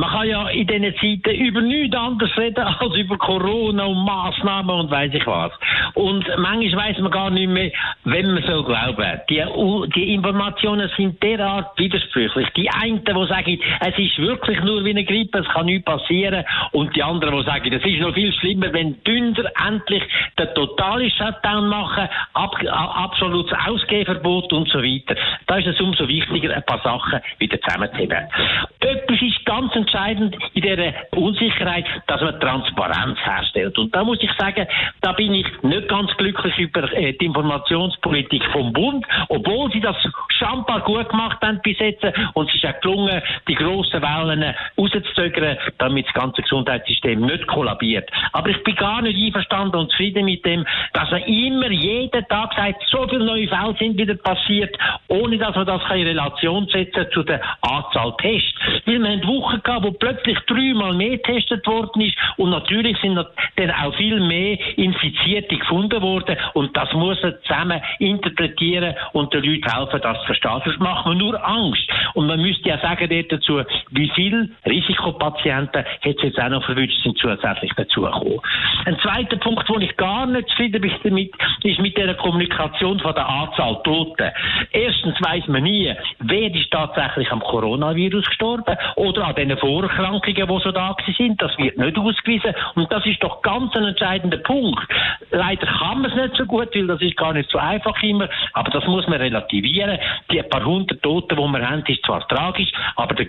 Man kann ja in diesen Zeiten über nichts anderes reden als über Corona und Massnahmen und weiß ich was. Und manchmal weiß man gar nicht mehr, wenn man so glauben. Die, die Informationen sind derart widersprüchlich. Die einen, die sagen, es ist wirklich nur wie eine Grippe, es kann nichts passieren. Und die anderen, die sagen, es ist noch viel schlimmer, wenn Dünder endlich den totalen Shutdown machen, ab, absolutes Ausgehverbot und so weiter. Da ist es umso wichtiger, ein paar Sachen wieder zusammenzuheben. Etwas ist ganz entscheidend in dieser Unsicherheit, dass man Transparenz herstellt. Und da muss ich sagen, da bin ich nicht ganz glücklich über äh, die Informationspolitik vom Bund, obwohl sie das schambar gut gemacht haben bis jetzt. Und es ist auch gelungen, die grossen Wellen rauszuzögern, damit das ganze Gesundheitssystem nicht kollabiert. Aber ich bin gar nicht einverstanden und zufrieden mit dem, dass man immer jeden Tag sagt, so viele neue Fälle sind wieder passiert, ohne dass man das in Relation setzen zu der Anzahl Tests. Weil wir haben Wochen gehabt, wo plötzlich dreimal mehr getestet worden ist und natürlich sind dann auch viel mehr Infizierte gefunden worden und das muss man zusammen interpretieren und den Leuten helfen, das zu verstehen. Sonst macht man nur Angst. Und man müsste ja sagen dazu, wie viele Risikopatienten hat es jetzt auch noch verwünscht, sind zusätzlich dazugekommen. Ein zweiter Punkt, wo ich gar nicht zufrieden bin damit, ist mit der Kommunikation von der Anzahl Toten. Erstens weiß man nie, wer ist tatsächlich am Coronavirus gestorben oder an den Vorerkrankungen, die so da sind. Das wird nicht ausgewiesen. Und das ist doch ganz ein entscheidender Punkt. Leider kann man es nicht so gut, weil das ist gar nicht so einfach immer. Aber das muss man relativieren. Die paar hundert Toten, die wir haben, ist zwar tragisch, aber der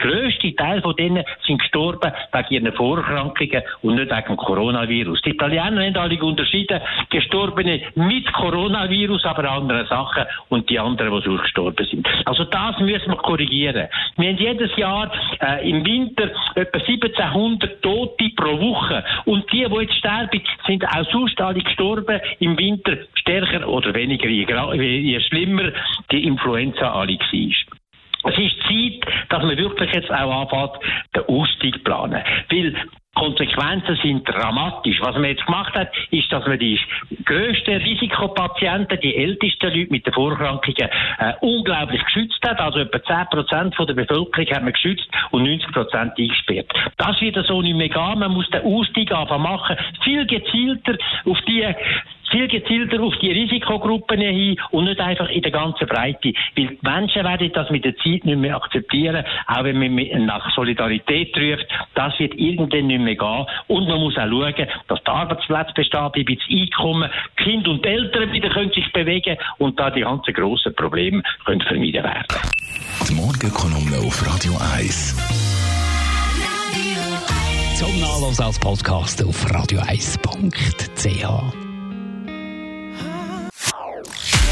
grösste Teil von denen sind gestorben wegen ihren Vorerkrankungen und nicht wegen dem Coronavirus. Die Italiener haben alle unterschieden. Gestorbene mit Coronavirus, aber andere Sachen und die anderen, die gestorben sind. Also das müssen wir korrigieren. Wir haben jedes Jahr äh, im Winter etwa 1700 Tote pro Woche. Und die, die jetzt sterben, sind auch sonst alle gestorben im Winter stärker oder weniger, je, je schlimmer die Influenza alle war. Es ist Zeit, dass man wirklich jetzt auch anfängt, den Ausstieg zu planen. Weil Konsequenzen sind dramatisch. Was man jetzt gemacht hat, ist, dass man die grössten Risikopatienten, die ältesten Leute mit den Vorerkrankungen, äh, unglaublich geschützt hat. Also etwa 10% von der Bevölkerung hat man geschützt und 90% eingesperrt. Das wird so nicht mehr gehen. Man muss den Ausstieg einfach machen. Viel gezielter auf die viel gezielter auf die Risikogruppen hin und nicht einfach in der ganzen Breite. Weil die Menschen werden das mit der Zeit nicht mehr akzeptieren, auch wenn man nach Solidarität ruft. Das wird irgendwann nicht mehr gehen. Und man muss auch schauen, dass der Arbeitsplatz besteht, bleibt das Einkommen, Kind und Eltern wieder können sich bewegen und da die ganzen grossen Probleme können vermieden werden. Die Morgenkolumne auf Radio 1. Zum Nachlass als Podcast auf radio1.ch.